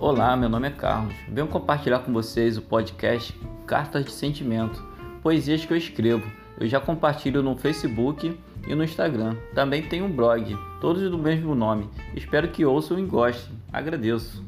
Olá, meu nome é Carlos. Venho compartilhar com vocês o podcast Cartas de Sentimento, poesias que eu escrevo. Eu já compartilho no Facebook e no Instagram. Também tenho um blog, todos do mesmo nome. Espero que ouçam e gostem. Agradeço.